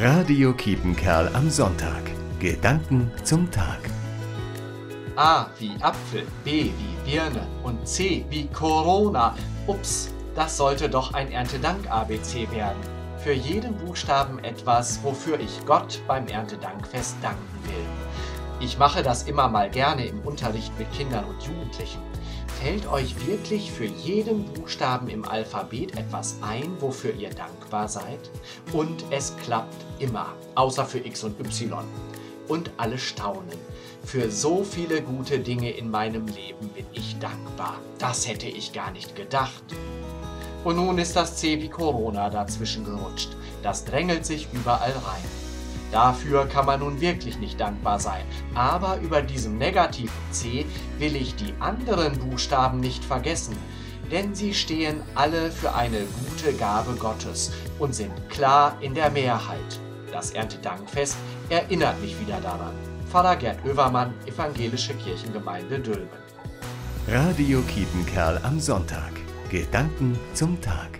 Radio Kiepenkerl am Sonntag. Gedanken zum Tag. A wie Apfel, B wie Birne und C wie Corona. Ups, das sollte doch ein Erntedank-ABC werden. Für jeden Buchstaben etwas, wofür ich Gott beim Erntedankfest danken will. Ich mache das immer mal gerne im Unterricht mit Kindern und Jugendlichen. Fällt euch wirklich für jeden Buchstaben im Alphabet etwas ein, wofür ihr dankbar seid? Und es klappt immer, außer für X und Y. Und alle staunen. Für so viele gute Dinge in meinem Leben bin ich dankbar. Das hätte ich gar nicht gedacht. Und nun ist das C wie Corona dazwischen gerutscht. Das drängelt sich überall rein. Dafür kann man nun wirklich nicht dankbar sein. Aber über diesem negativen C will ich die anderen Buchstaben nicht vergessen, denn sie stehen alle für eine gute Gabe Gottes und sind klar in der Mehrheit. Das Erntedankfest erinnert mich wieder daran. Pfarrer Gerd Oevermann, Evangelische Kirchengemeinde Dülmen. Radio Kiepenkerl am Sonntag. Gedanken zum Tag.